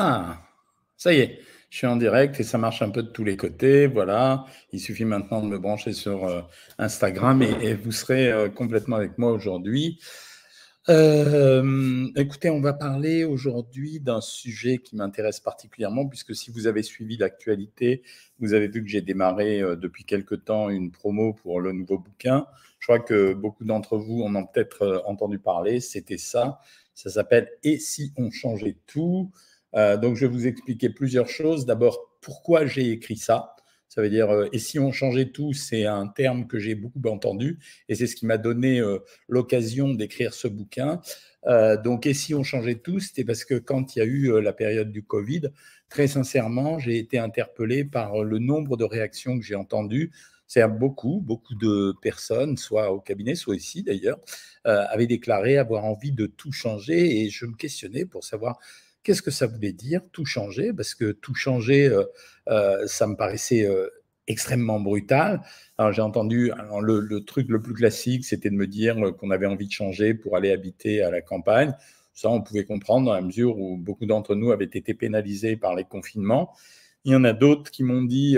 Ah, ça y est, je suis en direct et ça marche un peu de tous les côtés. Voilà, il suffit maintenant de me brancher sur euh, Instagram et, vous serez euh, complètement avec moi aujourd'hui. Euh, écoutez, on va parler aujourd'hui d'un sujet qui m'intéresse particulièrement, puisque si vous avez suivi l'actualité, vous avez vu que j'ai démarré depuis quelque temps une promo pour le nouveau bouquin. Je crois que beaucoup d'entre vous en ont peut-être entendu parler. C'était ça. Ça s'appelle Et si on changeait tout? Euh, donc, je vais vous expliquer plusieurs choses. D'abord, pourquoi j'ai écrit ça? Ça veut dire, euh, et si on changeait tout, c'est un terme que j'ai beaucoup entendu, et c'est ce qui m'a donné euh, l'occasion d'écrire ce bouquin. donc, et si on changeait tout, c'était parce que quand il y a eu la période du Covid, très sincèrement, j'ai été interpellé par le nombre de réactions que j'ai entendues. C'est beaucoup, beaucoup de personnes, soit au cabinet, soit ici d'ailleurs, avaient déclaré avoir envie de tout changer, et je me questionnais pour savoir Qu'est-ce que ça voulait dire tout changer? Parce que tout changer, euh, euh, ça me paraissait euh, extrêmement brutal. Alors j'ai entendu le, truc le plus classique, c'était de me dire qu'on avait envie de changer pour aller habiter à la campagne. Ça, on pouvait comprendre dans la mesure où beaucoup d'entre nous avaient été pénalisés par les confinements. Il y en a d'autres qui m'ont dit,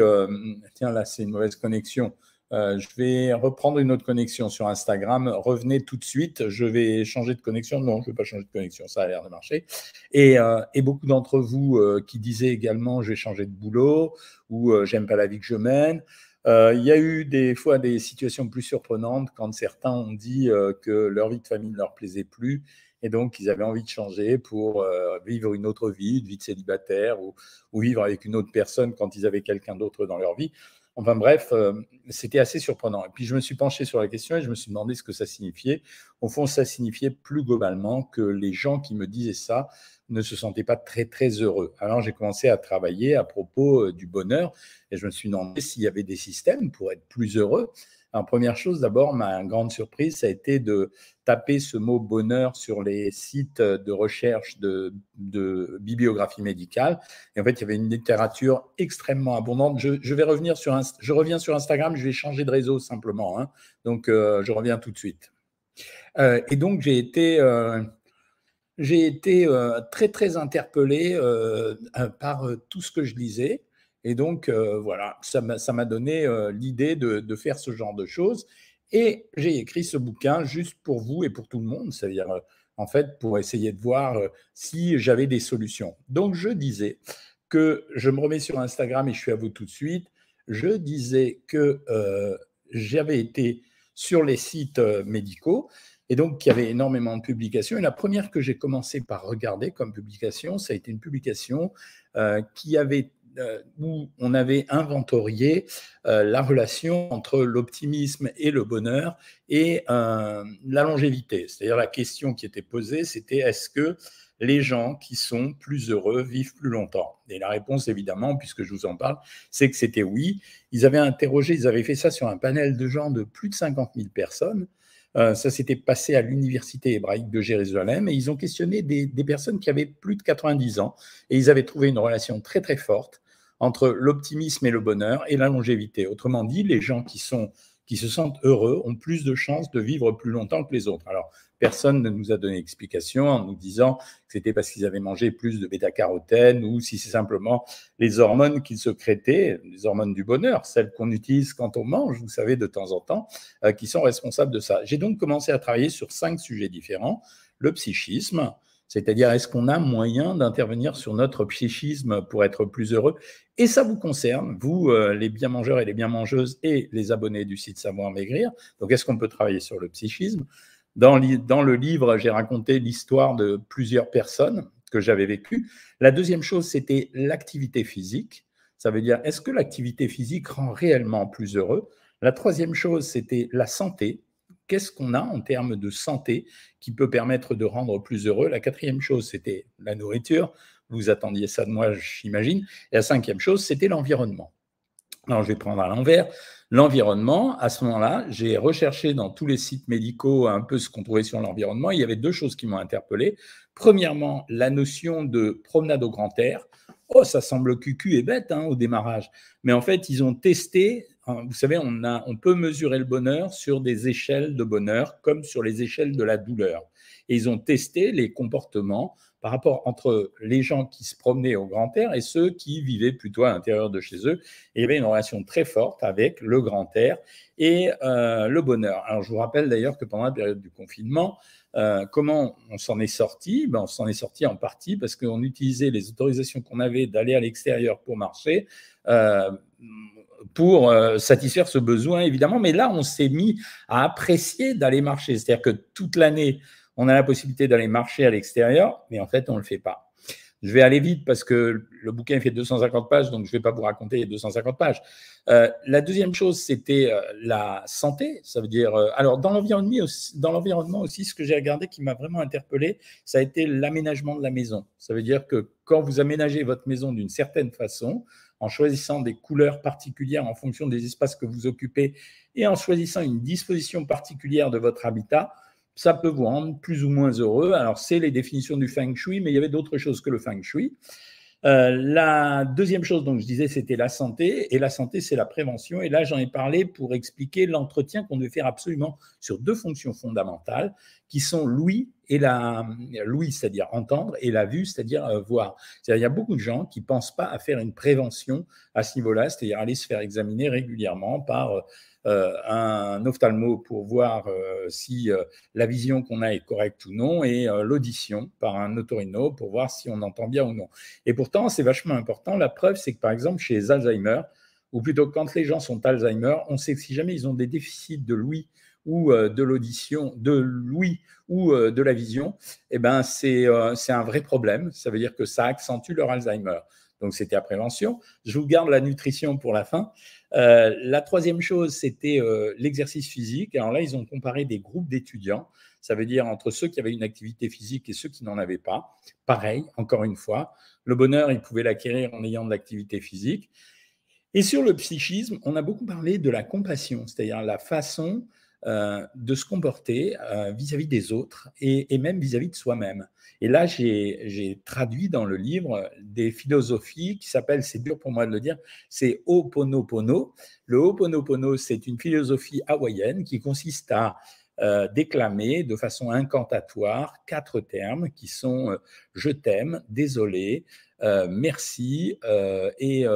tiens là c'est une mauvaise connexion. Euh, je vais reprendre une autre connexion sur Instagram. Revenez tout de suite. Je vais changer de connexion. Non, je ne vais pas changer de connexion. Ça a l'air de marcher. Et, euh, beaucoup d'entre vous euh, qui disaient également je vais changer de boulot ou j'aime pas la vie que je mène. Il y a eu des fois des situations plus surprenantes quand certains ont dit que leur vie de famille ne leur plaisait plus et donc ils avaient envie de changer pour vivre une autre vie, une vie de célibataire ou, ou vivre avec une autre personne quand ils avaient quelqu'un d'autre dans leur vie. Enfin bref, euh, c'était assez surprenant. Et puis je me suis penché sur la question et je me suis demandé ce que ça signifiait. Au fond, ça signifiait plus globalement que les gens qui me disaient ça ne se sentaient pas très très heureux. Alors j'ai commencé à travailler à propos euh, du bonheur et je me suis demandé s'il y avait des systèmes pour être plus heureux. Alors, première chose, d'abord, ma grande surprise, ça a été de taper ce mot bonheur sur les sites de recherche de, bibliographie médicale. Et en fait, il y avait une littérature extrêmement abondante. Je, vais revenir sur, je reviens sur Instagram, je vais changer de réseau simplement. Hein. Donc, euh, je reviens tout de suite. Euh, et donc, j'ai été, euh, j'ai été très, très interpellé par tout ce que je lisais. Et donc, euh, voilà, ça m'a donné euh, l'idée de, faire ce genre de choses. Et j'ai écrit ce bouquin juste pour vous et pour tout le monde, c'est-à-dire, euh, en fait, pour essayer de voir si j'avais des solutions. Donc, je disais que je me remets sur Instagram et je suis à vous tout de suite. Je disais que j'avais été sur les sites médicaux et donc qu'il y avait énormément de publications. Et la première que j'ai commencé par regarder comme publication, ça a été une publication qui avait où on avait inventorié euh, la relation entre l'optimisme et le bonheur et euh, la longévité. C'est-à-dire la question qui était posée, c'était est-ce que les gens qui sont plus heureux vivent plus longtemps? Et la réponse, évidemment, puisque je vous en parle, c'est que c'était oui. Ils avaient interrogé, ils avaient fait ça sur un panel de gens de plus de 50 000 personnes. Ça s'était passé à l'université hébraïque de Jérusalem et ils ont questionné des, des, personnes qui avaient plus de 90 ans et ils avaient trouvé une relation très très forte entre l'optimisme et le bonheur et la longévité. Autrement dit, les gens qui, sont, qui se sentent heureux ont plus de chances de vivre plus longtemps que les autres. Alors, personne ne nous a donné explication en nous disant que c'était parce qu'ils avaient mangé plus de bêta-carotène ou si c'est simplement les hormones qu'ils secrétaient, les hormones du bonheur, celles qu'on utilise quand on mange, vous savez, de temps en temps, euh, qui sont responsables de ça. J'ai donc commencé à travailler sur cinq sujets différents. Le psychisme, c'est-à-dire, est-ce qu'on a moyen d'intervenir sur notre psychisme pour être plus heureux? Et ça vous concerne, vous, euh, les bien mangeurs et les bien mangeuses et les abonnés du site Savoir Maigrir. Donc, est-ce qu'on peut travailler sur le psychisme? Dans le livre, j'ai raconté l'histoire de plusieurs personnes que j'avais vécues. La deuxième chose, c'était l'activité physique. Ça veut dire, est-ce que l'activité physique rend réellement plus heureux? La troisième chose, c'était la santé qu'est-ce qu'on a en termes de santé qui peut permettre de rendre plus heureux? La quatrième chose, c'était la nourriture. Vous attendiez ça de moi, j'imagine. Et la cinquième chose, c'était l'environnement. Alors, je vais prendre à l'envers. L'environnement, à ce moment-là, j'ai recherché dans tous les sites médicaux un peu ce qu'on trouvait sur l'environnement. Il y avait deux choses qui m'ont interpellé. Premièrement, la notion de promenade au grand air. Oh, ça semble cucu et bête hein, au démarrage. Mais en fait, ils ont testé vous savez, on peut mesurer le bonheur sur des échelles de bonheur comme sur les échelles de la douleur. et ils ont testé les comportements par rapport entre les gens qui se promenaient au grand air et ceux qui vivaient plutôt à l'intérieur de chez eux. Et il y avait une relation très forte avec le grand air et euh, le bonheur. Alors je vous rappelle d'ailleurs que pendant la période du confinement, euh, comment on s'en est sorti? Ben, On s'en est sorti en partie parce qu'on utilisait les autorisations qu'on avait d'aller à l'extérieur pour marcher. Euh, pour satisfaire ce besoin, évidemment. Mais là, on s'est mis à apprécier d'aller marcher. C'est-à-dire que toute l'année, on a la possibilité d'aller marcher à l'extérieur, mais en fait, on ne le fait pas. Je vais aller vite parce que le bouquin fait 250 pages, donc je ne vais pas vous raconter les 250 pages. Euh, la deuxième chose, c'était euh, la santé. Ça veut dire, euh, alors dans l'environnement aussi, dans l'environnement aussi, ce que j'ai regardé qui m'a vraiment interpellé, ça a été l'aménagement de la maison. Ça veut dire que quand vous aménagez votre maison d'une certaine façon, en choisissant des couleurs particulières en fonction des espaces que vous occupez et en choisissant une disposition particulière de votre habitat, ça peut vous rendre plus ou moins heureux. Alors, c'est les définitions du feng shui, mais il y avait d'autres choses que le feng shui. Euh, la deuxième chose, donc je disais, c'était la santé. Et la santé, c'est la prévention. Et là, j'en ai parlé pour expliquer l'entretien qu'on devait faire absolument sur deux fonctions fondamentales, qui sont l'ouïe et la l'ouïe, c'est-à-dire entendre, et la vue, c'est-à-dire euh, voir. C'est-à-dire, il y a beaucoup de gens qui pensent pas à faire une prévention à ce niveau-là, c'est-à-dire aller se faire examiner régulièrement par euh, un ophtalmo pour voir euh, si euh, la vision qu'on a est correcte ou non, et l'audition par un otorino pour voir si on entend bien ou non. Et pourtant, c'est vachement important. La preuve, c'est que par exemple, chez les Alzheimer, ou plutôt quand les gens sont Alzheimer, on sait que si jamais ils ont des déficits de l'ouïe ou de l'audition, de l'ouïe ou de la vision, eh ben c'est un vrai problème. Ça veut dire que ça accentue leur Alzheimer. Donc c'était à prévention. Je vous garde la nutrition pour la fin. Euh, la troisième chose, c'était euh, l'exercice physique. Alors là, ils ont comparé des groupes d'étudiants. Ça veut dire entre ceux qui avaient une activité physique et ceux qui n'en avaient pas. Pareil, encore une fois, le bonheur, ils pouvaient l'acquérir en ayant de l'activité physique. Et sur le psychisme, on a beaucoup parlé de la compassion, c'est-à-dire la façon euh, de se comporter vis-à-vis des autres et, même vis-à-vis de soi-même. Et là, j'ai traduit dans le livre des philosophies qui s'appellent, c'est dur pour moi de le dire, c'est Ho'oponopono. Le Ho'oponopono, c'est une philosophie hawaïenne qui consiste à euh, déclamer de façon incantatoire quatre termes qui sont euh, je t'aime, désolé, euh, merci et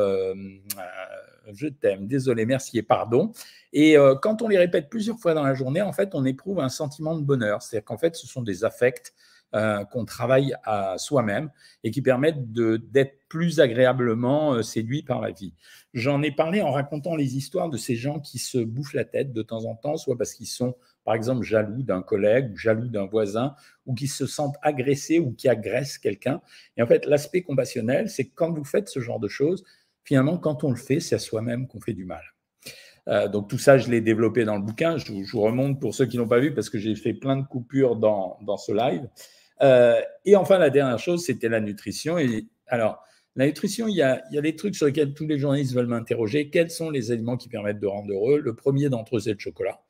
je t'aime, désolé, merci et pardon. Et quand on les répète plusieurs fois dans la journée, en fait, on éprouve un sentiment de bonheur. C'est-à-dire qu'en fait, ce sont des affects euh, qu'on travaille à soi-même et qui permettent d'être plus agréablement euh, séduit par la vie. J'en ai parlé en racontant les histoires de ces gens qui se bouffent la tête de temps en temps, soit parce qu'ils sont, par exemple, jaloux d'un collègue ou jaloux d'un voisin, ou qui se sentent agressés ou qui agressent quelqu'un. Et en fait, l'aspect compassionnel, c'est quand vous faites ce genre de choses, finalement, quand on le fait, c'est à soi-même qu'on fait du mal. Euh, donc tout ça, je l'ai développé dans le bouquin. Je, vous remonte pour ceux qui n'ont pas vu parce que j'ai fait plein de coupures dans, dans ce live. Euh, et enfin, la dernière chose, c'était la nutrition. Et alors, la nutrition, il y, a, il y a des trucs sur lesquels tous les journalistes veulent m'interroger. Quels sont les aliments qui permettent de rendre heureux? Le premier d'entre eux, c'est le chocolat.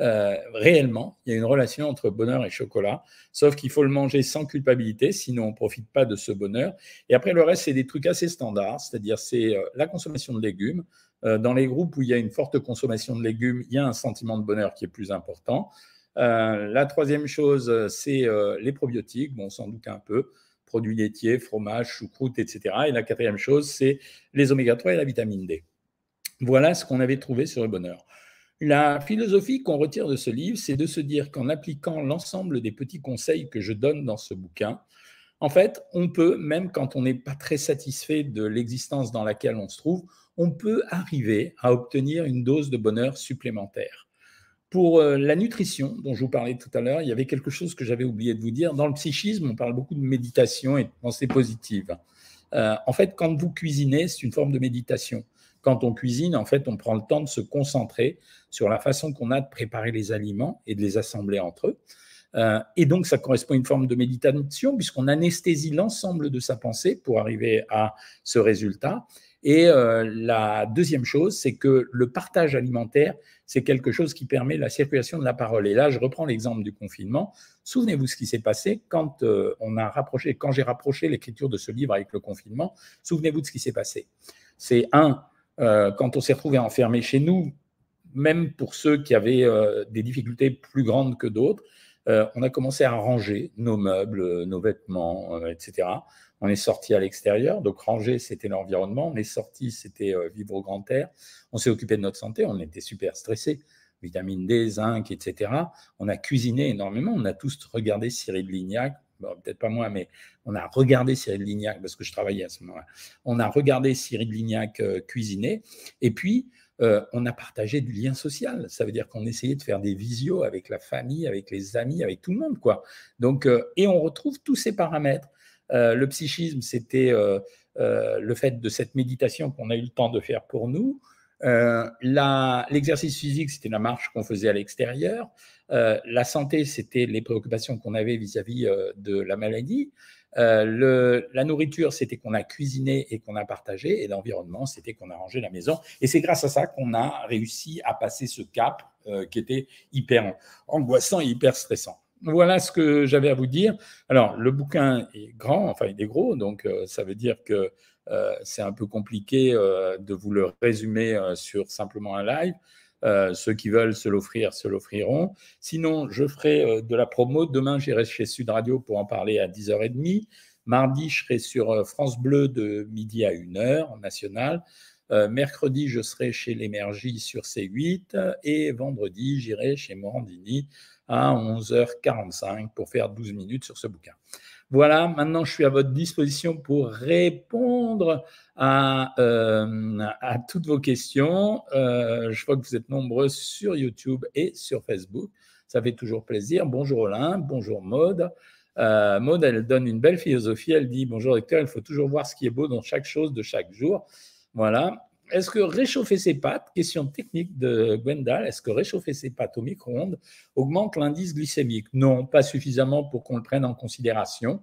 Euh, réellement, il y a une relation entre bonheur et chocolat, sauf qu'il faut le manger sans culpabilité, sinon on ne profite pas de ce bonheur. Et après, le reste, c'est des trucs assez standards, c'est-à-dire c'est euh, la consommation de légumes. dans les groupes où il y a une forte consommation de légumes, il y a un sentiment de bonheur qui est plus important. Euh, la troisième chose, euh, c'est euh, les probiotiques. Bon, sans doute un peu, produits laitiers, fromage, choucroute, etc. Et la quatrième chose, c'est les oméga 3 et la vitamine D. Voilà ce qu'on avait trouvé sur le bonheur. La philosophie qu'on retire de ce livre, c'est de se dire qu'en appliquant l'ensemble des petits conseils que je donne dans ce bouquin, en fait, on peut, même quand on n'est pas très satisfait de l'existence dans laquelle on se trouve, on peut arriver à obtenir une dose de bonheur supplémentaire. Pour euh, la nutrition, dont je vous parlais tout à l'heure, il y avait quelque chose que j'avais oublié de vous dire. Dans le psychisme, on parle beaucoup de méditation et de pensée positive. Euh, en fait, quand vous cuisinez, c'est une forme de méditation. Quand on cuisine, en fait, on prend le temps de se concentrer sur la façon qu'on a de préparer les aliments et de les assembler entre eux. Euh, et donc, ça correspond à une forme de méditation puisqu'on anesthésie l'ensemble de sa pensée pour arriver à ce résultat. Et euh, la deuxième chose, c'est que le partage alimentaire, c'est quelque chose qui permet la circulation de la parole. Et là, je reprends l'exemple du confinement. Souvenez-vous ce qui s'est passé quand euh, on a rapproché, quand j'ai rapproché l'écriture de ce livre avec le confinement. Souvenez-vous de ce qui s'est passé. C'est un, euh, quand on s'est retrouvé enfermé chez nous, même pour ceux qui avaient des difficultés plus grandes que d'autres, on a commencé à ranger nos meubles, nos vêtements, etc. On est sorti à l'extérieur, donc ranger, c'était l'environnement. On est sorti, c'était vivre au grand air. On s'est occupé de notre santé, on était super stressés vitamine D, zinc, etc. On a cuisiné énormément. On a tous regardé Cyril Lignac. Peut-être pas moi, mais on a regardé Cyril Lignac parce que je travaillais à ce moment-là. On a regardé Cyril Lignac euh, cuisiner. Et puis, euh, on a partagé du lien social. Ça veut dire qu'on essayait de faire des visios avec la famille, avec les amis, avec tout le monde, quoi. Donc, euh, et on retrouve tous ces paramètres. le psychisme, c'était le fait de cette méditation qu'on a eu le temps de faire pour nous. Euh, l'exercice physique, c'était la marche qu'on faisait à l'extérieur. Euh, la santé, c'était les préoccupations qu'on avait vis-à-vis euh, de la maladie. Le, la nourriture, c'était qu'on a cuisiné et qu'on a partagé. Et l'environnement, c'était qu'on a rangé la maison. Et c'est grâce à ça qu'on a réussi à passer ce cap qui était hyper angoissant et hyper stressant. Voilà ce que j'avais à vous dire. Alors, le bouquin est grand, enfin, il est gros, donc ça veut dire que euh, c'est un peu compliqué euh, de vous le résumer euh, sur simplement un live. ceux qui veulent se l'offrir, se l'offriront. Sinon, je ferai de la promo. Demain, j'irai chez Sud Radio pour en parler à 10h30. Mardi, je serai sur France Bleu de midi à 1h en national. mercredi, je serai chez l'Énergie sur C8. Et vendredi, j'irai chez Morandini à 11h45 pour faire 12 minutes sur ce bouquin. Voilà, maintenant je suis à votre disposition pour répondre à, euh, toutes vos questions. Euh, je vois que vous êtes nombreux sur YouTube et sur Facebook. Ça fait toujours plaisir. Bonjour Olin, bonjour Maude. Euh, Maude, elle donne une belle philosophie. Elle dit Bonjour docteur, il faut toujours voir ce qui est beau dans chaque chose de chaque jour. Voilà. Est-ce que réchauffer ses pâtes, question technique de Gwendal, est-ce que réchauffer ses pâtes au micro-ondes augmente l'indice glycémique? Non, pas suffisamment pour qu'on le prenne en considération.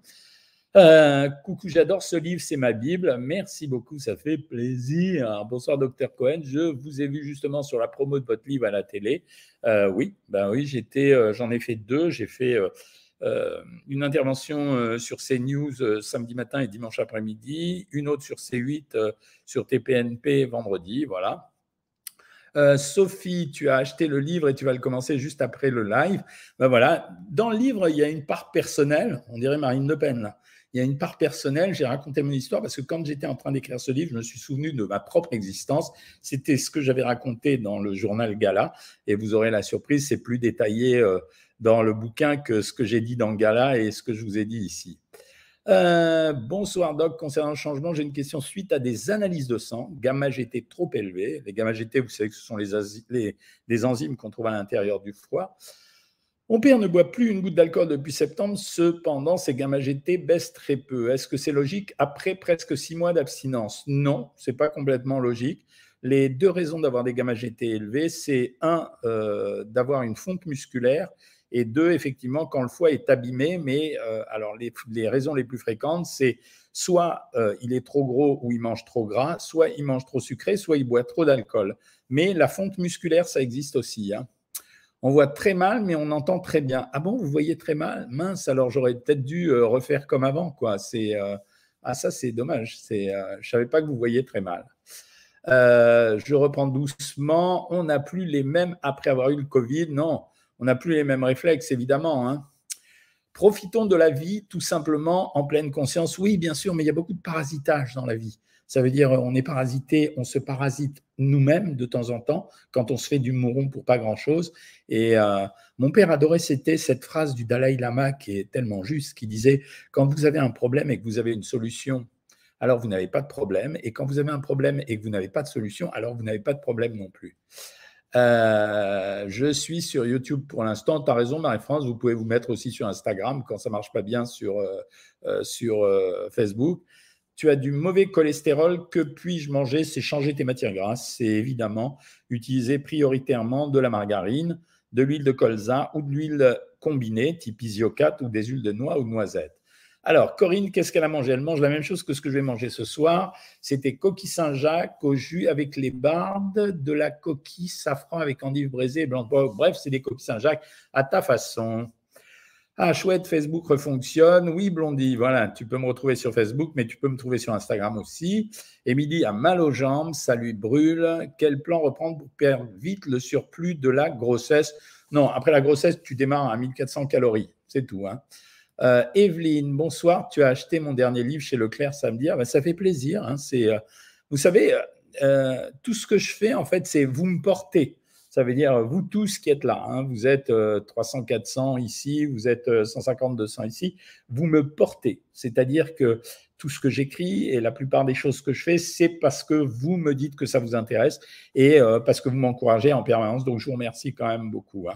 Euh, coucou, j'adore ce livre, c'est ma Bible. Merci beaucoup, ça fait plaisir. Bonsoir, docteur Cohen. Je vous ai vu justement sur la promo de votre livre à la télé. Euh, oui, ben oui, euh, j'en ai fait deux. J'ai fait une intervention euh, sur CNews euh, samedi matin et dimanche après-midi, une autre sur C8 sur TPNP vendredi, voilà. Sophie, tu as acheté le livre et tu vas le commencer juste après le live. Ben voilà, dans le livre, il y a une part personnelle, on dirait Marine Le Pen. Il y a une part personnelle, j'ai raconté mon histoire parce que quand j'étais en train d'écrire ce livre, je me suis souvenu de ma propre existence. C'était ce que j'avais raconté dans le journal Gala et vous aurez la surprise, c'est plus détaillé dans le bouquin que ce que j'ai dit dans Gala et ce que je vous ai dit ici. Euh, bonsoir Doc, concernant le changement, j'ai une question suite à des analyses de sang, gamma GT trop élevé. Les gamma GT, vous savez que ce sont les, enzymes qu'on trouve à l'intérieur du foie. Mon père ne boit plus une goutte d'alcool depuis septembre, cependant ses gamma GT baissent très peu. Est-ce que c'est logique après presque six mois d'abstinence? Non, c'est pas complètement logique. Les deux raisons d'avoir des gamma GT élevés, c'est un, euh, d'avoir une fonte musculaire et deux, effectivement, quand le foie est abîmé, mais euh, alors les, raisons les plus fréquentes, c'est soit euh, il est trop gros ou il mange trop gras, soit il mange trop sucré, soit il boit trop d'alcool. Mais la fonte musculaire, ça existe aussi. Hein. On voit très mal, mais on entend très bien. Ah bon, vous voyez très mal? Mince, alors j'aurais peut-être dû euh, refaire comme avant. quoi. Ah, ça, c'est dommage. C'est je savais pas que vous voyez très mal. je reprends doucement. On n'a plus les mêmes après avoir eu le Covid. Non, on n'a plus les mêmes réflexes, évidemment. Hein. Profitons de la vie tout simplement en pleine conscience. Oui, bien sûr, mais il y a beaucoup de parasitage dans la vie. Ça veut dire on est parasité, on se parasite nous-mêmes de temps en temps quand on se fait du mouron pour pas grand-chose. Et euh, mon père adorait cette phrase du Dalai Lama qui est tellement juste, qui disait quand vous avez un problème et que vous avez une solution, alors vous n'avez pas de problème. Et quand vous avez un problème et que vous n'avez pas de solution, alors vous n'avez pas de problème non plus. Euh, je suis sur YouTube pour l'instant. Tu as raison, Marie-France. Vous pouvez vous mettre aussi sur Instagram quand ça marche pas bien sur, euh, euh, sur Facebook. Tu as du mauvais cholestérol. Que puis-je manger? C'est changer tes matières grasses. C'est évidemment utiliser prioritairement de la margarine, de l'huile de colza ou de l'huile combinée, type isiocat ou des huiles de noix ou de noisettes. Alors, Corinne, qu'est-ce qu'elle a mangé? Elle mange la même chose que ce que je vais manger ce soir. C'était coquille Saint-Jacques au jus avec les bardes, de la coquille safran avec endive braisée et blanc. Bref, c'est des coquilles Saint-Jacques à ta façon. Ah, chouette, Facebook refonctionne. Oui, Blondie, voilà, tu peux me retrouver sur Facebook, mais tu peux me trouver sur Instagram aussi. Émilie a mal aux jambes, ça lui brûle. Quel plan reprendre pour perdre vite le surplus de la grossesse? Non, après la grossesse, tu démarres à 1400 calories. C'est tout. Hein. Euh, Evelyne, bonsoir. Tu as acheté mon dernier livre chez Leclerc samedi. Ah, ben, ça fait plaisir. Hein. C'est, euh, vous savez, euh, tout ce que je fais, en fait, c'est vous me portez. Ça veut dire vous tous qui êtes là. Hein. Vous êtes 300, 400 ici, vous êtes 150, 200 ici. Vous me portez. C'est-à-dire que tout ce que j'écris et la plupart des choses que je fais, c'est parce que vous me dites que ça vous intéresse et parce que vous m'encouragez en permanence. Donc, je vous remercie quand même beaucoup.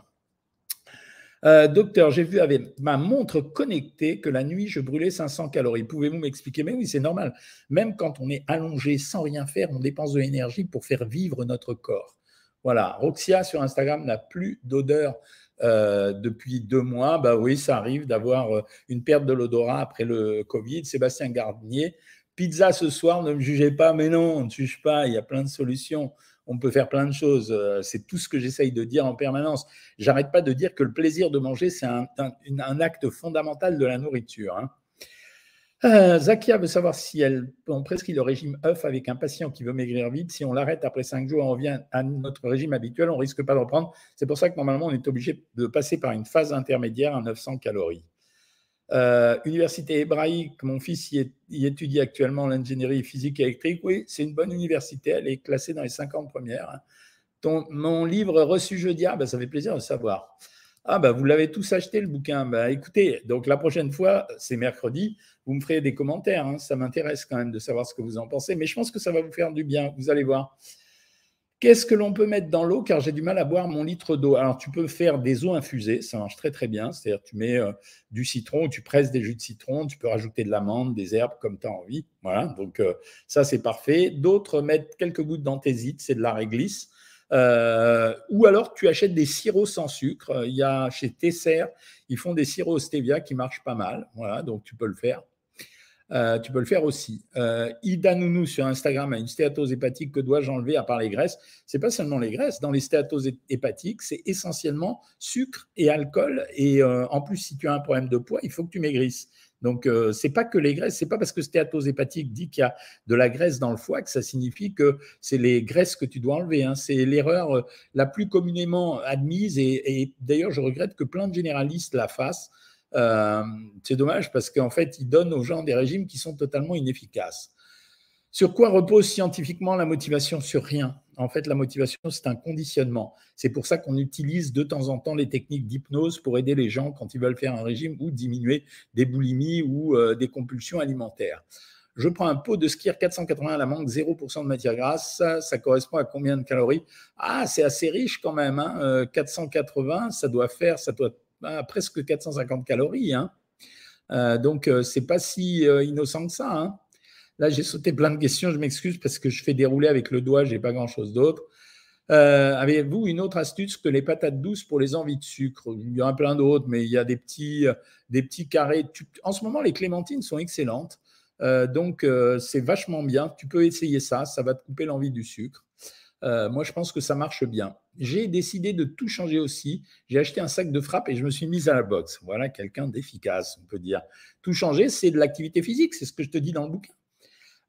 Euh, docteur, j'ai vu avec ma montre connectée que la nuit, je brûlais 500 calories. Pouvez-vous m'expliquer? Mais oui, c'est normal. Même quand on est allongé sans rien faire, on dépense de l'énergie pour faire vivre notre corps. Voilà. Roxia sur Instagram n'a plus d'odeur euh, depuis deux mois. Bah oui, ça arrive d'avoir euh, une perte de l'odorat après le Covid. Sébastien Gardinier, pizza ce soir, ne me jugez pas. Mais non, on ne juge pas. Il y a plein de solutions on peut faire plein de choses. Euh, c'est tout ce que j'essaye de dire en permanence. J'arrête pas de dire que le plaisir de manger, c'est un, acte fondamental de la nourriture. Hein. Euh, Zakia veut savoir si elle, on prescrit le régime œuf avec un patient qui veut maigrir vite. Si on l'arrête après cinq jours, on revient à notre régime habituel, on risque pas de reprendre. C'est pour ça que normalement, on est obligé de passer par une phase intermédiaire à 900 calories. Euh, université hébraïque, mon fils y, étudie actuellement l'ingénierie physique et électrique. Oui, c'est une bonne université, elle est classée dans les 50 premières. Ton, mon livre reçu jeudi, ah, ben, ça fait plaisir de savoir. Ah, bah, vous l'avez tous acheté le bouquin. Bah, écoutez, donc la prochaine fois, c'est mercredi, vous me ferez des commentaires. Hein. Ça m'intéresse quand même de savoir ce que vous en pensez, mais je pense que ça va vous faire du bien. Vous allez voir. Qu'est-ce que l'on peut mettre dans l'eau? Car j'ai du mal à boire mon litre d'eau. Alors, tu peux faire des eaux infusées, ça marche très très bien. C'est-à-dire, tu mets euh, du citron, tu presses des jus de citron, tu peux rajouter de l'amande, des herbes comme tu as envie. Voilà, donc euh, ça c'est parfait. D'autres mettent quelques gouttes d'anthésite, c'est de la réglisse. Euh, ou alors, tu achètes des sirops sans sucre. Il y a chez Tesser, ils font des sirops stevia qui marchent pas mal. Voilà, donc tu peux le faire. Euh, tu peux le faire aussi. Euh, Ida Nounou sur Instagram a une stéatose hépatique. Que dois-je enlever à part les graisses? C'est pas seulement les graisses. Dans les stéatoses hépatiques, c'est essentiellement sucre et alcool. Et euh, en plus, si tu as un problème de poids, il faut que tu maigrisses. Donc, euh, c'est pas que les graisses, c'est pas parce que stéatose hépatique dit qu'il y a de la graisse dans le foie que ça signifie que c'est les graisses que tu dois enlever. Hein. C'est l'erreur la plus communément admise et d'ailleurs, je regrette que plein de généralistes la fassent. Euh, c'est dommage parce qu'en fait, ils donnent aux gens des régimes qui sont totalement inefficaces. Sur quoi repose scientifiquement la motivation Sur rien? En fait, la motivation, c'est un conditionnement. C'est pour ça qu'on utilise de temps en temps les techniques d'hypnose pour aider les gens quand ils veulent faire un régime ou diminuer des boulimies ou euh, des compulsions alimentaires. Je prends un pot de skir 480 à la mangue, 0% de matière grasse. Ça, correspond à combien de calories? Ah, c'est assez riche quand même. 480, hein. ça doit faire, ça doit presque 450 calories. Hein. Euh, donc, euh, c'est pas si euh, innocent que ça. Hein. Là, j'ai sauté plein de questions. Je m'excuse parce que je fais dérouler avec le doigt, j'ai pas grand-chose d'autre. Avez-vous une autre astuce que les patates douces pour les envies de sucre? Il y en a plein d'autres, mais il y a des petits, des petits carrés. En ce moment, les clémentines sont excellentes. donc, c'est vachement bien. Tu peux essayer ça. Ça va te couper l'envie du sucre. Euh, moi, je pense que ça marche bien. J'ai décidé de tout changer aussi. J'ai acheté un sac de frappe et je me suis mise à la boxe. Voilà quelqu'un d'efficace, on peut dire. Tout changer, c'est de l'activité physique, c'est ce que je te dis dans le bouquin.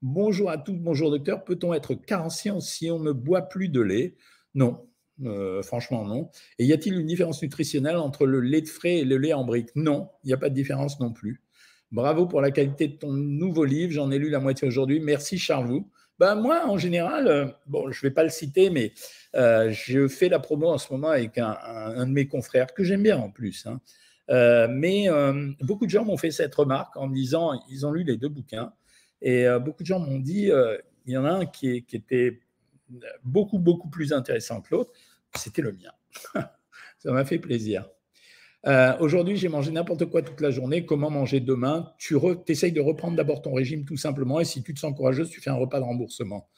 Bonjour à tous, bonjour docteur. Peut-on être carencien si on ne boit plus de lait? Non, euh, franchement non. Et y a-t-il une différence nutritionnelle entre le lait de frais et le lait en brique Non, il n'y a pas de différence non plus. Bravo pour la qualité de ton nouveau livre. J'en ai lu la moitié aujourd'hui. Merci, Charvou. Ben moi, en général, euh, bon, je ne vais pas le citer, mais euh, je fais la promo en ce moment avec un, de mes confrères que j'aime bien en plus. Hein. Euh, mais beaucoup de gens m'ont fait cette remarque en me disant, ils ont lu les deux bouquins, et beaucoup de gens m'ont dit, il y en a un qui, qui était beaucoup, beaucoup plus intéressant que l'autre, c'était le mien. Ça m'a fait plaisir. Euh, aujourd'hui, j'ai mangé n'importe quoi toute la journée. Comment manger demain? Tu essayes de reprendre d'abord ton régime tout simplement. Et si tu te sens courageuse, tu fais un repas de remboursement.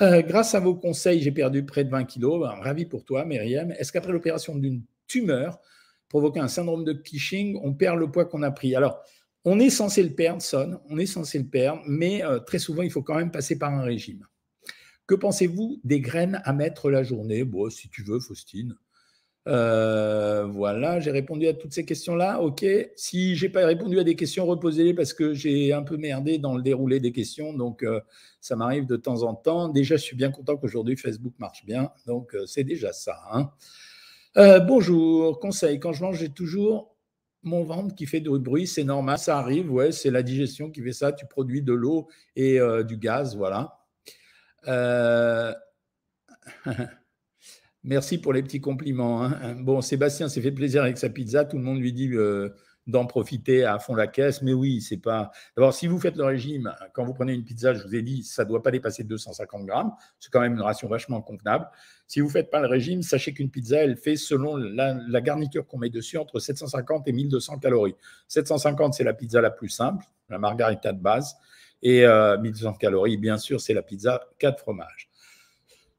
Euh, grâce à vos conseils, j'ai perdu près de 20 kilos. Ben, ravi pour toi, Myriam. Est-ce qu'après l'opération d'une tumeur provoquant un syndrome de Cushing, on perd le poids qu'on a pris? Alors, on est censé le perdre, Son, on est censé le perdre, mais euh, très souvent, il faut quand même passer par un régime. Que pensez-vous des graines à mettre la journée? Bon, si tu veux, Faustine. Euh, voilà, j'ai répondu à toutes ces questions-là. OK. Si j'ai pas répondu à des questions, reposez-les parce que j'ai un peu merdé dans le déroulé des questions. Donc, euh, ça m'arrive de temps en temps. Déjà, je suis bien content qu'aujourd'hui Facebook marche bien. Donc, euh, c'est déjà ça. Hein. Bonjour, conseil. Quand je mange, j'ai toujours mon ventre qui fait du bruit, c'est normal, ça arrive, ouais, c'est la digestion qui fait ça. Tu produis de l'eau et du gaz, voilà. Euh, merci pour les petits compliments. Hein. Bon, Sébastien s'est fait plaisir avec sa pizza. Tout le monde lui dit d'en profiter à fond la caisse. Mais oui, c'est pas. D'abord, si vous faites le régime, quand vous prenez une pizza, je vous ai dit, ça ne doit pas dépasser 250 grammes. C'est quand même une ration vachement convenable. Si vous ne faites pas le régime, sachez qu'une pizza, elle fait, selon la, garniture qu'on met dessus, entre 750 et 1200 calories. 750, c'est la pizza la plus simple, la margarita de base. Et 1200 euh, calories, bien sûr, c'est la pizza 4 fromages.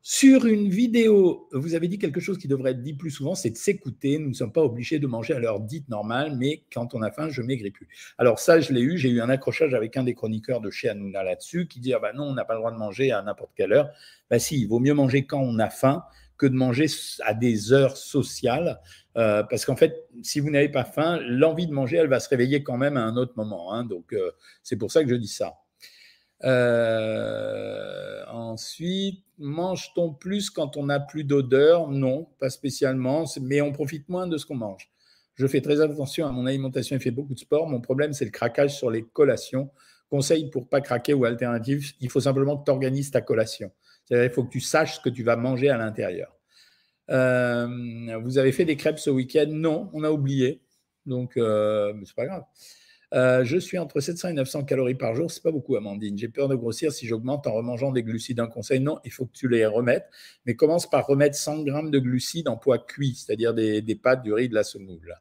Sur une vidéo, vous avez dit quelque chose qui devrait être dit plus souvent, c'est de s'écouter. Nous ne sommes pas obligés de manger à l'heure dite normale, mais quand on a faim, je maigris plus. Alors ça, je l'ai eu, j'ai eu un accrochage avec un des chroniqueurs de chez Hanouna là-dessus, qui dit, ah ben non, on n'a pas le droit de manger à n'importe quelle heure. Ben si, il vaut mieux manger quand on a faim que de manger à des heures sociales, euh, parce qu'en fait, si vous n'avez pas faim, l'envie de manger, elle va se réveiller quand même à un autre moment. Hein. donc euh, c'est pour ça que je dis ça. Euh, ensuite, mange-t-on plus quand on n'a plus d'odeur? Non, pas spécialement, mais on profite moins de ce qu'on mange. Je fais très attention à mon alimentation et fais beaucoup de sport. Mon problème, c'est le craquage sur les collations. Conseil pour pas craquer ou alternative, il faut simplement que tu organises ta collation. Il faut que tu saches ce que tu vas manger à l'intérieur. Euh, vous avez fait des crêpes ce week-end? Non, on a oublié. Donc, euh, c'est pas grave. Euh, je suis entre 700 et 900 calories par jour. C'est pas beaucoup, Amandine. J'ai peur de grossir si j'augmente en remangeant des glucides. Un conseil, non, il faut que tu les remettes. Mais commence par remettre 100 grammes de glucides en poids cuit, c'est-à-dire des, pâtes, du riz, de la semoule.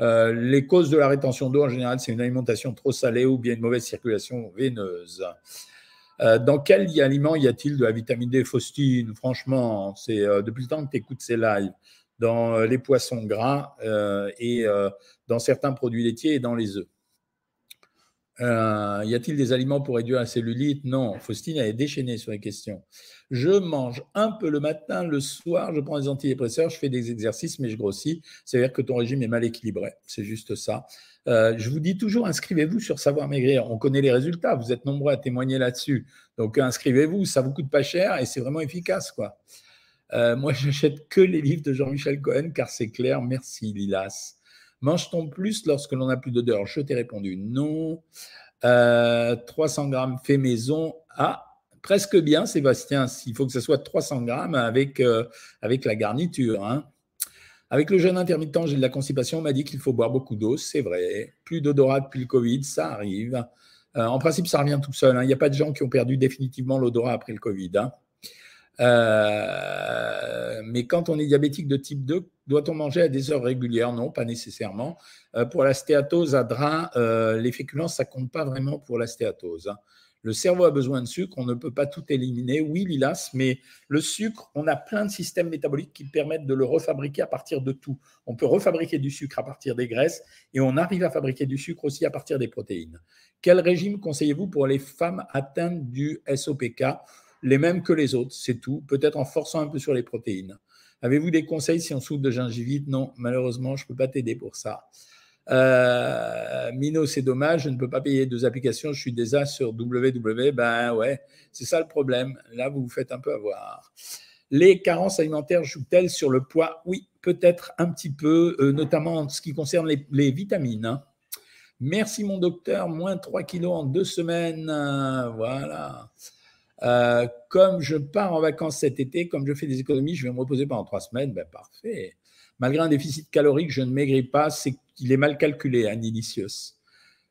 Euh, les causes de la rétention d'eau, en général, c'est une alimentation trop salée ou bien une mauvaise circulation veineuse. Euh, dans quel aliment y a-t-il de la vitamine D Faustine Franchement, c'est depuis le temps que tu écoutes ces lives. Dans les poissons gras et dans certains produits laitiers et dans les œufs. Euh, y a-t-il des aliments pour réduire la cellulite? Non. Faustine est déchaînée sur les questions. Je mange un peu le matin, le soir, je prends des antidépresseurs, je fais des exercices, mais je grossis. C'est-à-dire que ton régime est mal équilibré. C'est juste ça. Euh, je vous dis toujours, inscrivez-vous sur Savoir Maigrir. On connaît les résultats. Vous êtes nombreux à témoigner là-dessus. Donc, inscrivez-vous. Ça vous coûte pas cher et c'est vraiment efficace, quoi. Euh, moi, j'achète que les livres de Jean-Michel Cohen car c'est clair. Merci, Lilas. Mange-t-on plus lorsque l'on n'a plus d'odeur Je t'ai répondu non. 300 euh, grammes fait maison. Ah, presque bien, Sébastien. Il faut que ce soit 300 grammes avec, euh, avec la garniture. Hein. Avec le jeûne intermittent, j'ai de la constipation. On m'a dit qu'il faut boire beaucoup d'eau. C'est vrai. Plus d'odorat depuis le Covid, ça arrive. Euh, en principe, ça revient tout seul. Hein. Il n'y a pas de gens qui ont perdu définitivement l'odorat après le Covid. Hein. Euh, mais quand on est diabétique de type 2, doit-on manger à des heures régulières? Non, pas nécessairement. Euh, pour la stéatose à drain, euh, les féculents, ça compte pas vraiment pour la stéatose. Hein. Le cerveau a besoin de sucre, on ne peut pas tout éliminer. Oui, Lilas, mais le sucre, on a plein de systèmes métaboliques qui permettent de le refabriquer à partir de tout. On peut refabriquer du sucre à partir des graisses et on arrive à fabriquer du sucre aussi à partir des protéines. Quel régime conseillez-vous pour les femmes atteintes du SOPK les mêmes que les autres, c'est tout, peut-être en forçant un peu sur les protéines. Avez-vous des conseils si on souffre de gingivite? Non, malheureusement, je ne peux pas t'aider pour ça. Euh, Mino, c'est dommage, je ne peux pas payer deux applications, je suis déjà sur www. Ben ouais, c'est ça le problème. Là, vous vous faites un peu avoir. Les carences alimentaires jouent-elles sur le poids? Oui, peut-être un petit peu, euh, notamment en ce qui concerne les, vitamines. Hein. Merci mon docteur, moins 3 kilos en deux semaines. voilà. Euh, comme je pars en vacances cet été, comme je fais des économies, je vais me reposer pendant trois semaines. Ben, parfait. Malgré un déficit calorique, je ne maigris pas. C'est qu'il est mal calculé, hein,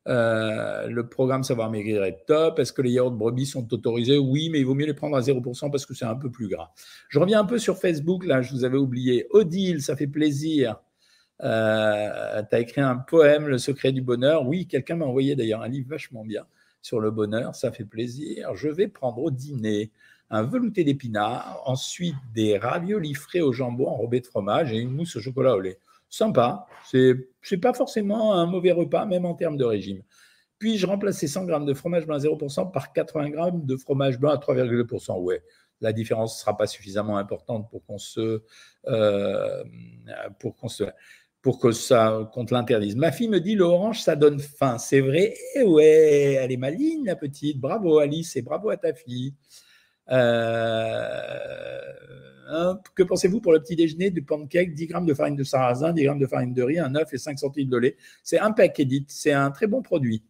euh, le programme Savoir Maigrir est top. Est-ce que les yaourts de brebis sont autorisés? Oui, mais il vaut mieux les prendre à 0% parce que c'est un peu plus gras. Je reviens un peu sur Facebook, là, je vous avais oublié. Odile, ça fait plaisir. Euh, tu as écrit un poème, Le secret du bonheur. Oui, quelqu'un m'a envoyé d'ailleurs un livre vachement bien sur le bonheur, ça fait plaisir. Je vais prendre au dîner un velouté d'épinards, ensuite des raviolis frais au jambon enrobés de fromage et une mousse au chocolat au lait. Sympa, c'est pas forcément un mauvais repas, même en termes de régime. Puis je remplaçais 100 grammes de fromage blanc à 0% par 80 grammes de fromage blanc à 3,2%. Ouais, la différence ne sera pas suffisamment importante pour qu'on se, euh, pour qu'on se, pour que ça contre l'interdise. Ma fille me dit l'orange, ça donne faim. C'est vrai? Eh ouais, elle est maligne, la petite. Bravo, Alice, et bravo à ta fille. que pensez-vous pour le petit déjeuner du pancake? 10 grammes de farine de sarrasin, 10 grammes de farine de riz, un œuf et 5 centilitres de lait. C'est un pack edit, c'est un très bon produit.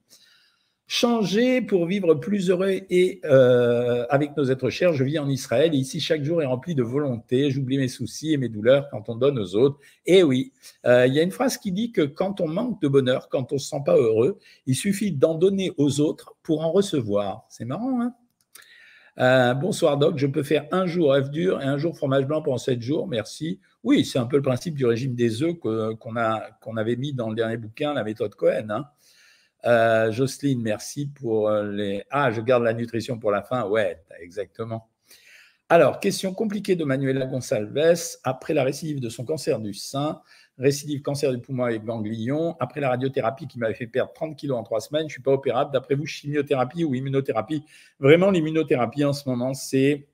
Changer pour vivre plus heureux et euh, avec nos êtres chers. Je vis en Israël ici chaque jour est rempli de volonté. J'oublie mes soucis et mes douleurs quand on donne aux autres. Et oui, euh, il y a une phrase qui dit que quand on manque de bonheur, quand on se sent pas heureux, il suffit d'en donner aux autres pour en recevoir. C'est marrant, hein? Euh, bonsoir Doc, je peux faire un jour œuf dur et un jour fromage blanc pendant sept jours, merci. Oui, c'est un peu le principe du régime des œufs qu'on avait mis dans le dernier bouquin, la méthode Cohen. Hein. Euh, Jocelyne, merci pour euh, les. Ah, je garde la nutrition pour la fin. Ouais, exactement. Alors, question compliquée de Manuela Gonçalves. Après la récidive de son cancer du sein, récidive cancer du poumon et ganglion, après la radiothérapie qui m'avait fait perdre 30 kilos en trois semaines, je ne suis pas opérable. D'après vous, chimiothérapie ou immunothérapie? Vraiment, l'immunothérapie en ce moment, c'est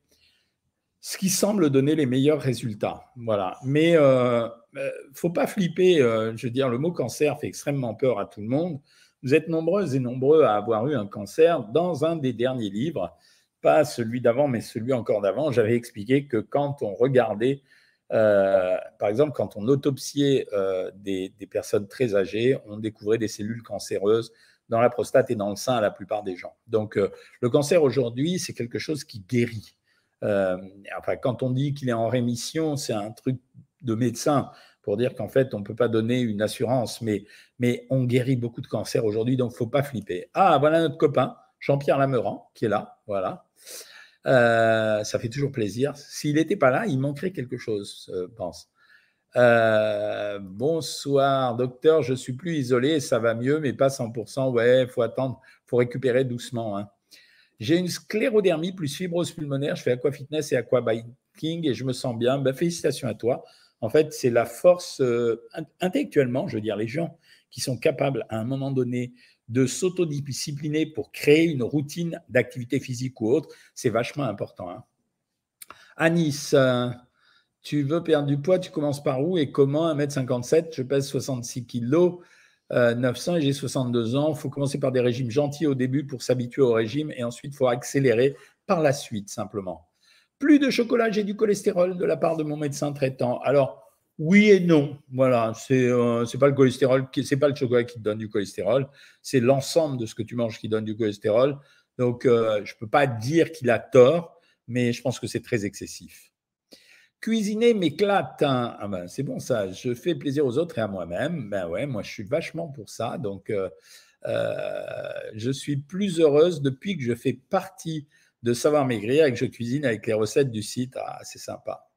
ce qui semble donner les meilleurs résultats. Voilà. Mais il euh, ne faut pas flipper. je veux dire, le mot cancer fait extrêmement peur à tout le monde. Vous êtes nombreuses et nombreux à avoir eu un cancer. Dans un des derniers livres, pas celui d'avant, mais celui encore d'avant, j'avais expliqué que quand on regardait, euh, par exemple, quand on autopsiait euh, des, personnes très âgées, on découvrait des cellules cancéreuses dans la prostate et dans le sein à la plupart des gens. Donc, euh, le cancer aujourd'hui, c'est quelque chose qui guérit. enfin, quand on dit qu'il est en rémission, c'est un truc de médecin pour dire qu'en fait, on ne peut pas donner une assurance, mais, on guérit beaucoup de cancers aujourd'hui, donc il ne faut pas flipper. Ah, voilà notre copain, Jean-Pierre Lameurant, qui est là, voilà. Euh, ça fait toujours plaisir. S'il n'était pas là, il manquerait quelque chose, je pense. Euh, bonsoir, docteur. Je suis plus isolé, ça va mieux, mais pas 100%. Ouais, faut attendre, faut récupérer doucement. Hein. J'ai une sclérodermie plus fibrose pulmonaire. Je fais aqua fitness et aqua biking et je me sens bien. Ben, félicitations à toi. En fait, c'est la force euh, intellectuellement, je veux dire, les gens qui sont capables à un moment donné de s'autodiscipliner pour créer une routine d'activité physique ou autre, c'est vachement important. Hein. Anis, euh, tu veux perdre du poids, tu commences par où et comment 1m57, je pèse 66 kg, 900 et j'ai 62 ans. Il faut commencer par des régimes gentils au début pour s'habituer au régime et ensuite il faut accélérer par la suite simplement. Plus de chocolat, j'ai du cholestérol de la part de mon médecin traitant. Alors, oui et non. Voilà, c'est euh, pas le cholestérol, c'est pas le chocolat qui te donne du cholestérol, c'est l'ensemble de ce que tu manges qui donne du cholestérol. Donc, euh, je ne peux pas dire qu'il a tort, mais je pense que c'est très excessif. Cuisiner m'éclate. Ah ben, c'est bon ça. Je fais plaisir aux autres et à moi-même. Ben ouais, moi je suis vachement pour ça. Donc, euh, je suis plus heureuse depuis que je fais partie de savoir maigrir et que je cuisine avec les recettes du site. Ah, c'est sympa.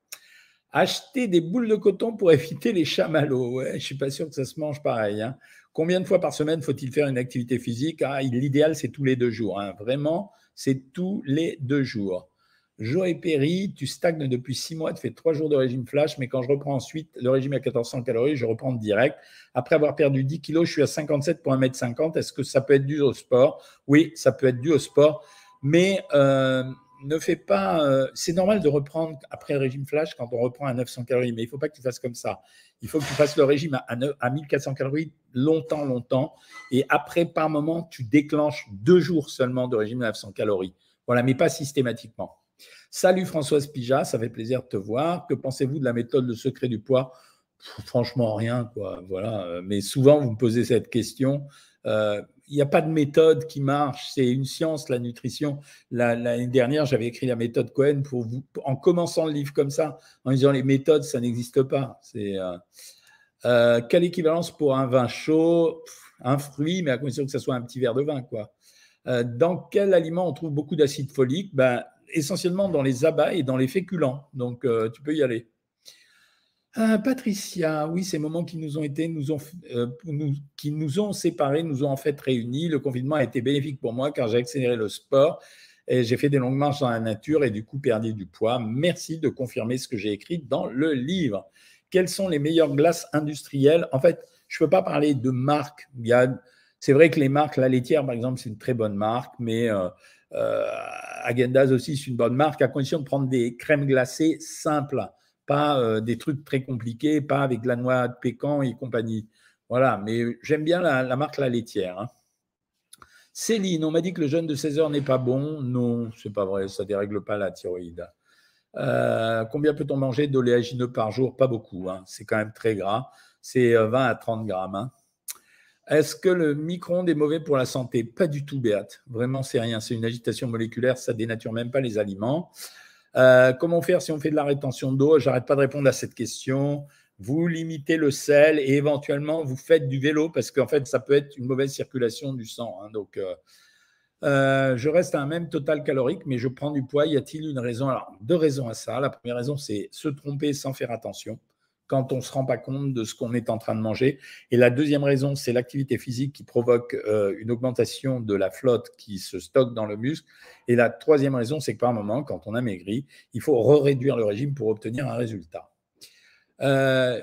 Acheter des boules de coton pour éviter les chamallows. Je ne suis pas sûr que ça se mange pareil. Hein. Combien de fois par semaine faut-il faire une activité physique? Ah, L'idéal, c'est tous les deux jours. Hein. Vraiment, c'est tous les deux jours. Joël Perry, tu stagnes depuis six mois, tu fais trois jours de régime flash, mais quand je reprends ensuite le régime à 1400 calories, je reprends direct. Après avoir perdu 10 kilos, je suis à 57 pour 1m50. Est-ce que ça peut être dû au sport? Oui, ça peut être dû au sport mais euh, ne fais pas. Euh, c'est normal de reprendre après régime flash quand on reprend à 900 calories, mais il ne faut pas que tu fasses comme ça. Il faut que tu fasses le régime à, à 1400 calories longtemps, longtemps. Et après, par moment, tu déclenches deux jours seulement de régime à 900 calories. Voilà, mais pas systématiquement. Salut Françoise Pija, ça fait plaisir de te voir. Que pensez-vous de la méthode Le secret du poids? Franchement, rien, quoi. Voilà. Mais souvent, vous me posez cette question. Euh, il n'y a pas de méthode qui marche, c'est une science, la nutrition. L'année dernière, j'avais écrit la méthode Cohen pour vous, en commençant le livre comme ça, en disant les méthodes, ça n'existe pas. C'est euh, euh, quelle équivalence pour un vin chaud? Un fruit, mais à condition que ce soit un petit verre de vin, quoi. Euh, dans quel aliment on trouve beaucoup d'acide folique? Ben, Essentiellement dans les abats et dans les féculents. Donc, tu peux y aller. Ah, Patricia, oui, ces moments qui nous ont été, nous ont, euh, qui nous ont séparés, nous ont en fait réunis. Le confinement a été bénéfique pour moi car j'ai accéléré le sport et j'ai fait des longues marches dans la nature et du coup perdu du poids. Merci de confirmer ce que j'ai écrit dans le livre. Quelles sont les meilleures glaces industrielles? En fait, je ne peux pas parler de marques. C'est vrai que les marques, la laitière par exemple, c'est une très bonne marque, mais euh, euh, Agendas aussi, c'est une bonne marque à condition de prendre des crèmes glacées simples pas euh, des trucs très compliqués, pas avec la noix de pécan et compagnie. Voilà, mais j'aime bien la, marque La Laitière. Hein. Céline, on m'a dit que le jeûne de 16 heures n'est pas bon. Non, c'est pas vrai, ça dérègle pas la thyroïde. Euh, combien peut-on manger d'oléagineux par jour? Pas beaucoup, hein. c'est quand même très gras. C'est 20 euh, à 30 grammes. Hein. Est-ce que le micro-ondes est mauvais pour la santé? Pas du tout, Béate. Vraiment, c'est rien. C'est une agitation moléculaire, ça dénature même pas les aliments. Euh, comment faire si on fait de la rétention d'eau? J'arrête pas de répondre à cette question. Vous limitez le sel et éventuellement vous faites du vélo parce qu'en fait, ça peut être une mauvaise circulation du sang. Hein. donc, euh, euh, je reste à un même total calorique, mais je prends du poids. Y a-t-il une raison? Deux raisons à ça. La première raison, c'est se tromper sans faire attention quand on ne se rend pas compte de ce qu'on est en train de manger. Et la deuxième raison, c'est l'activité physique qui provoque euh, une augmentation de la flotte qui se stocke dans le muscle. Et la troisième raison, c'est que par moment, quand on a maigri, il faut réduire le régime pour obtenir un résultat. Euh,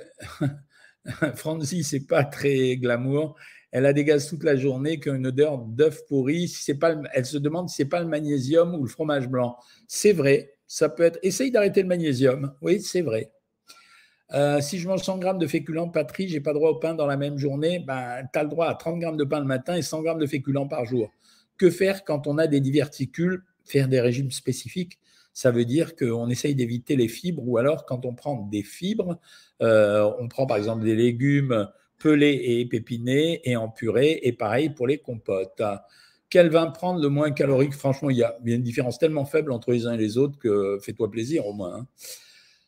Franzi, c'est pas très glamour. Elle a des gaz toute la journée, qui ont une odeur d'œuf pourri. Si pas, elle se demande si c'est pas le magnésium ou le fromage blanc. C'est vrai, ça peut être. Essaye d'arrêter le magnésium. Oui, c'est vrai. Euh, si je mange 100 grammes de féculents, Patrie, j'ai pas droit au pain dans la même journée. Ben, tu as le droit à 30 grammes de pain le matin et 100 grammes de féculents par jour. Que faire quand on a des diverticules Faire des régimes spécifiques? Ça veut dire qu'on essaye d'éviter les fibres ou alors quand on prend des fibres, euh, on prend par exemple des légumes pelés et épépinés et en purée et pareil pour les compotes. Quel vin prendre le moins calorique? Franchement, il y, a, une différence tellement faible entre les uns et les autres que fais-toi plaisir au moins. Hein.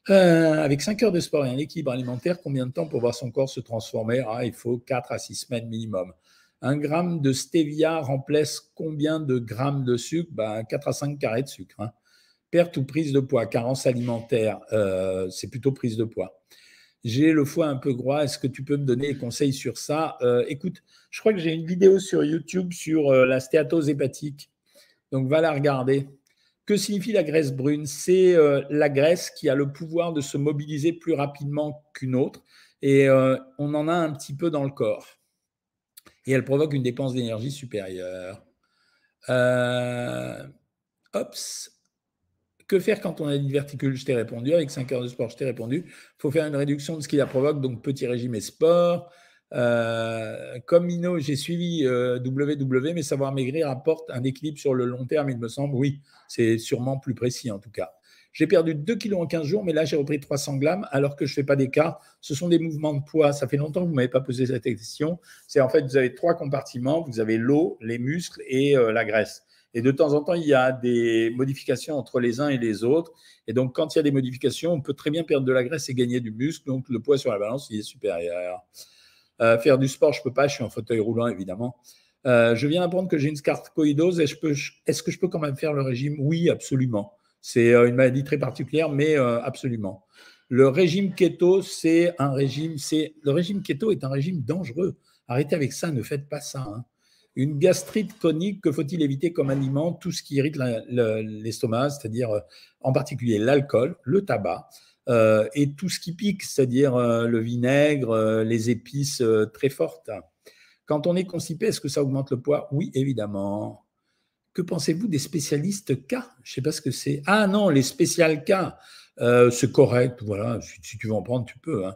Euh, avec 5 heures de sport et un équilibre alimentaire, combien de temps pour voir son corps se transformer? Ah, Il faut 4 à 6 semaines minimum. Un gramme de stevia remplace combien de grammes de sucre? Ben, 4 à 5 carrés de sucre. Hein. Perte ou prise de poids, carence alimentaire, euh, c'est plutôt prise de poids. J'ai le foie un peu gras, est-ce que tu peux me donner des conseils sur ça? Euh, Écoute, je crois que j'ai une vidéo sur YouTube sur la stéatose hépatique. Donc va la regarder. Que signifie la graisse brune? C'est euh, la graisse qui a le pouvoir de se mobiliser plus rapidement qu'une autre. Et euh, on en a un petit peu dans le corps. Et elle provoque une dépense d'énergie supérieure. Euh, Que faire quand on a une verticule? Je t'ai répondu. Avec 5 heures de sport, je t'ai répondu. Il faut faire une réduction de ce qui la provoque, donc petit régime et sport. Euh, comme Mino, j'ai suivi WW, euh, mais savoir maigrir apporte un équilibre sur le long terme, il me semble. Oui, c'est sûrement plus précis en tout cas. J'ai perdu 2 kilos en 15 jours, mais là j'ai repris 300 grammes alors que je ne fais pas d'écart. Ce sont des mouvements de poids. Ça fait longtemps que vous ne m'avez pas posé cette question. C'est en fait, vous avez trois compartiments. Vous avez l'eau, les muscles et euh, la graisse. Et de temps en temps, il y a des modifications entre les uns et les autres. Et donc, quand il y a des modifications, on peut très bien perdre de la graisse et gagner du muscle. Donc, le poids sur la balance, il est supérieur. Euh, faire du sport, je ne peux pas, je suis en fauteuil roulant, évidemment. Euh, je viens d'apprendre que j'ai une scarcoïdose. Est-ce que je peux quand même faire le régime? Oui, absolument. C'est euh, une maladie très particulière, mais absolument. Le régime keto, c'est un régime, le régime keto est un régime dangereux. Arrêtez avec ça, ne faites pas ça. Hein. Une gastrite chronique, que faut-il éviter comme aliment? Tout ce qui irrite l'estomac, c'est-à-dire en particulier l'alcool, le tabac, et tout ce qui pique, c'est-à-dire euh, le vinaigre, euh, les épices très fortes. Quand on est constipé, est-ce que ça augmente le poids? Oui, évidemment. Que pensez-vous des spécialistes K? Je ne sais pas ce que c'est. Ah non, les spécial K, c'est correct. Voilà, si, tu veux en prendre, tu peux. Hein.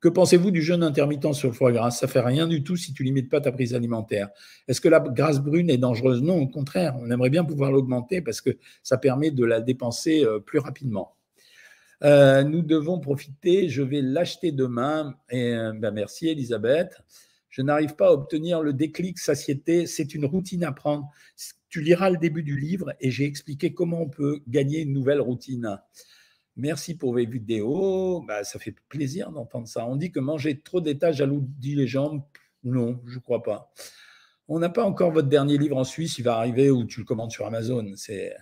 Que pensez-vous du jeûne intermittent sur le foie gras? Ça fait rien du tout si tu limites pas ta prise alimentaire. Est-ce que la graisse brune est dangereuse? Non, au contraire. On aimerait bien pouvoir l'augmenter parce que ça permet de la dépenser plus rapidement. Euh, nous devons profiter. Je vais l'acheter demain. Et, euh, ben merci, Elisabeth. Je n'arrive pas à obtenir le déclic satiété. C'est une routine à prendre. Tu liras le début du livre et j'ai expliqué comment on peut gagner une nouvelle routine. Merci pour vos vidéos. Ben, ça fait plaisir d'entendre ça. On dit que manger trop d'étages alourdit les jambes. Non, je ne crois pas. On n'a pas encore votre dernier livre en Suisse. Il va arriver ou tu le commandes sur Amazon. C'est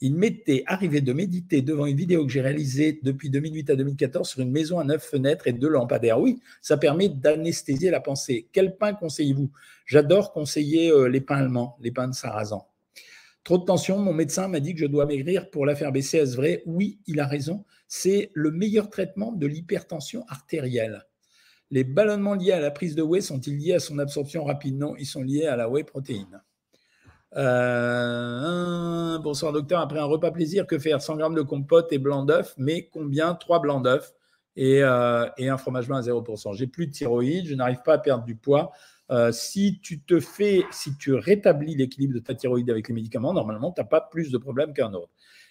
il m'était arrivé de méditer devant une vidéo que j'ai réalisée depuis 2008 à 2014 sur une maison à neuf fenêtres et deux lampadaires. Oui, ça permet d'anesthésier la pensée. Quel pain conseillez-vous? J'adore conseiller euh, les pains allemands, les pains de sarrasin. Trop de tension, mon médecin m'a dit que je dois maigrir pour la faire baisser. Est-ce vrai? Oui, il a raison. C'est le meilleur traitement de l'hypertension artérielle. Les ballonnements liés à la prise de whey sont-ils liés à son absorption rapide Non, ils sont liés à la whey protéine. Euh, bonsoir docteur, après un repas plaisir, que faire? 100 grammes de compote et blanc d'œuf, mais combien? 3 blancs d'œuf et, euh, et, un fromage blanc à 0%. J'ai plus de thyroïde, je n'arrive pas à perdre du poids. Euh, si tu te fais, si tu rétablis l'équilibre de ta thyroïde avec les médicaments, normalement, tu n'as pas plus de problèmes qu'un autre.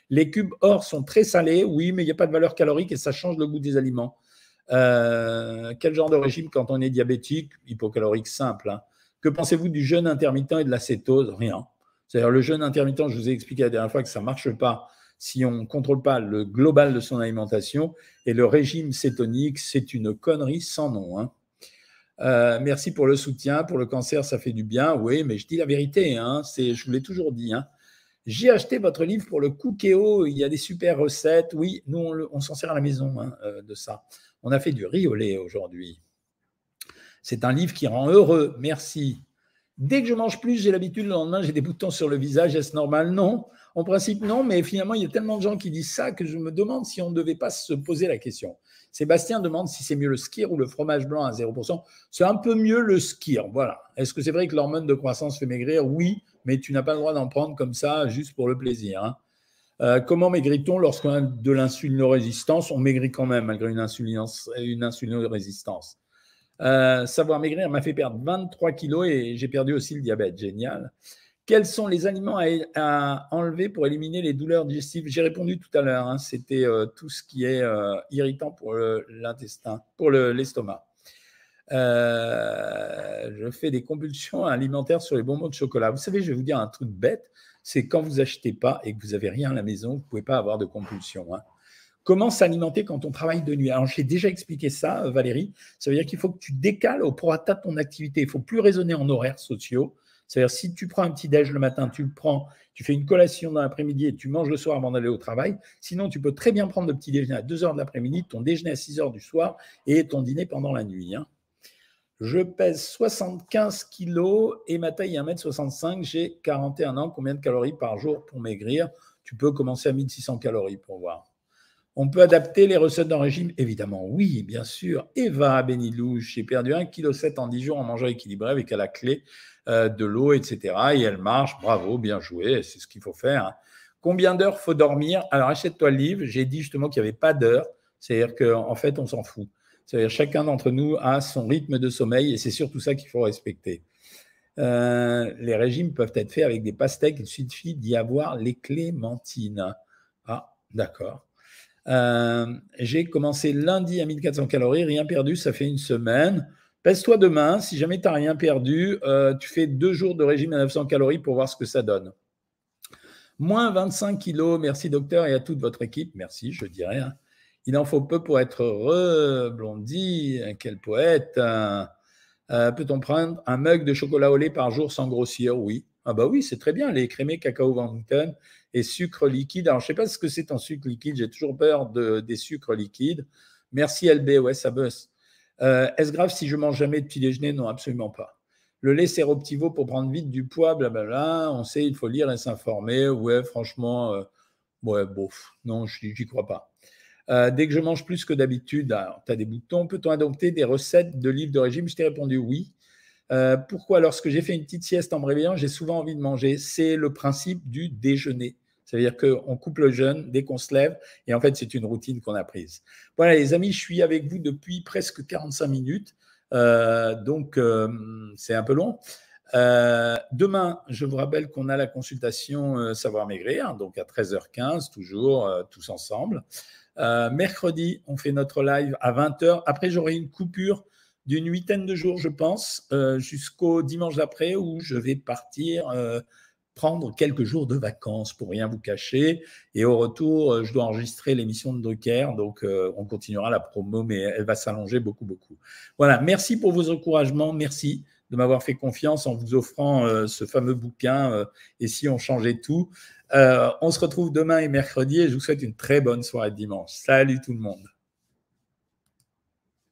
Les cubes or sont très salés, oui, mais il n'y a pas de valeur calorique et ça change le goût des aliments. Euh, quel genre de régime quand on est diabétique? Hypocalorique simple. Hein. Que pensez-vous du jeûne intermittent et de l'acétose? Rien. C'est-à-dire le jeûne intermittent, je vous ai expliqué la dernière fois que ça ne marche pas si on ne contrôle pas le global de son alimentation. Et le régime cétonique, c'est une connerie sans nom. Hein. Euh, merci pour le soutien. Pour le cancer, ça fait du bien. Oui, mais je dis la vérité. Hein, je vous l'ai toujours dit. Hein. J'ai acheté votre livre pour le cookéo. Il y a des super recettes. Oui, nous, on, s'en sert à la maison euh, de ça. On a fait du riz au lait aujourd'hui. C'est un livre qui rend heureux. Merci. Dès que je mange plus, j'ai l'habitude, le lendemain, j'ai des boutons sur le visage. Est-ce normal? Non. En principe, non. Mais finalement, il y a tellement de gens qui disent ça que je me demande si on ne devait pas se poser la question. Sébastien demande si c'est mieux le skir ou le fromage blanc à 0%. C'est un peu mieux le skir. Voilà. Est-ce que c'est vrai que l'hormone de croissance fait maigrir? Oui, mais tu n'as pas le droit d'en prendre comme ça juste pour le plaisir. Hein. Euh, comment maigrit-on lorsqu'on a de l'insulinorésistance? On maigrit quand même malgré une, une insulinorésistance. Euh, savoir maigrir m'a fait perdre 23 kilos et j'ai perdu aussi le diabète. Génial. Quels sont les aliments à, enlever pour éliminer les douleurs digestives? J'ai répondu tout à l'heure. Hein, c'était euh, tout ce qui est euh, irritant pour l'intestin, pour l'estomac. je fais des compulsions alimentaires sur les bonbons de chocolat. Vous savez, je vais vous dire un truc bête c'est quand vous achetez pas et que vous avez rien à la maison, vous ne pouvez pas avoir de compulsion. Hein. Comment s'alimenter quand on travaille de nuit Alors, j'ai déjà expliqué ça, euh, Valérie. Ça veut dire qu'il faut que tu décales au prorata de ton activité. Il faut plus raisonner en horaires sociaux. C'est-à-dire, si tu prends un petit déj le matin, tu le prends, tu fais une collation dans l'après-midi et tu manges le soir avant d'aller au travail. Sinon, tu peux très bien prendre le petit déjeuner à 2 heures de l'après-midi, ton déjeuner à 6 heures du soir et ton dîner pendant la nuit. Hein. Je pèse 75 kilos et ma taille est 1m65. J'ai 41 ans. Combien de calories par jour pour maigrir? Tu peux commencer à 1600 calories pour voir. On peut adapter les recettes d'un régime Évidemment, oui, bien sûr. Eva Benilouche, j'ai perdu 1,7 kg en 10 jours en mangeant équilibré avec à la clé euh, de l'eau, etc. Et elle marche, bravo, bien joué, c'est ce qu'il faut faire. Combien d'heures faut dormir? Alors achète-toi le livre. J'ai dit justement qu'il n'y avait pas d'heure. C'est-à-dire qu'en fait, on s'en fout. C'est-à-dire chacun d'entre nous a son rythme de sommeil et c'est surtout ça qu'il faut respecter. Euh, les régimes peuvent être faits avec des pastèques, il suffit d'y avoir les clémentines. Ah, d'accord. Euh, j'ai commencé lundi à 1400 calories, rien perdu, ça fait une semaine. Pèse-toi demain, si jamais tu n'as rien perdu, euh, tu fais deux jours de régime à 900 calories pour voir ce que ça donne. Moins 25 kilos, merci docteur et à toute votre équipe, merci, je dirais. Hein. Il en faut peu pour être heureux, Blondie, quel poète. Euh, peut-on prendre un mug de chocolat au lait par jour sans grossir? Oui. Ah bah oui, c'est très bien, les crémés cacao Wellington et sucre liquide. Alors, je ne sais pas ce que c'est en sucre liquide, j'ai toujours peur de, des sucres liquides. Merci LB, ouais, ça bosse. Euh, est-ce grave si je mange jamais de petit déjeuner? Non, absolument pas. Le lait séroptivo pour prendre vite du poids, blablabla. On sait, il faut lire et s'informer. Ouais, franchement, euh, ouais, bof. Non, j'y crois pas. Euh, dès que je mange plus que d'habitude, tu as des boutons. Peut-on adopter des recettes de livres de régime? Je t'ai répondu oui. Euh, pourquoi Lorsque j'ai fait une petite sieste en me réveillant, j'ai souvent envie de manger? C'est le principe du déjeuner. C'est-à-dire qu'on coupe le jeûne dès qu'on se lève et en fait, c'est une routine qu'on a prise. Voilà, les amis, je suis avec vous depuis presque 45 minutes. Euh, donc, c'est un peu long. demain, je vous rappelle qu'on a la consultation Savoir Maigrir, donc à 13h15, toujours tous ensemble. Euh, mercredi, on fait notre live à 20h. Après, j'aurai une coupure d'une huitaine de jours, je pense, euh, jusqu'au dimanche d'après où je vais partir euh, prendre quelques jours de vacances pour rien vous cacher. Et au retour, je dois enregistrer l'émission de Drucker. Donc, on continuera la promo, mais elle va s'allonger beaucoup, beaucoup. Voilà. Merci pour vos encouragements. Merci de m'avoir fait confiance en vous offrant ce fameux bouquin. et si on changeait tout, euh, on se retrouve demain et mercredi et je vous souhaite une très bonne soirée de dimanche. Salut tout le monde.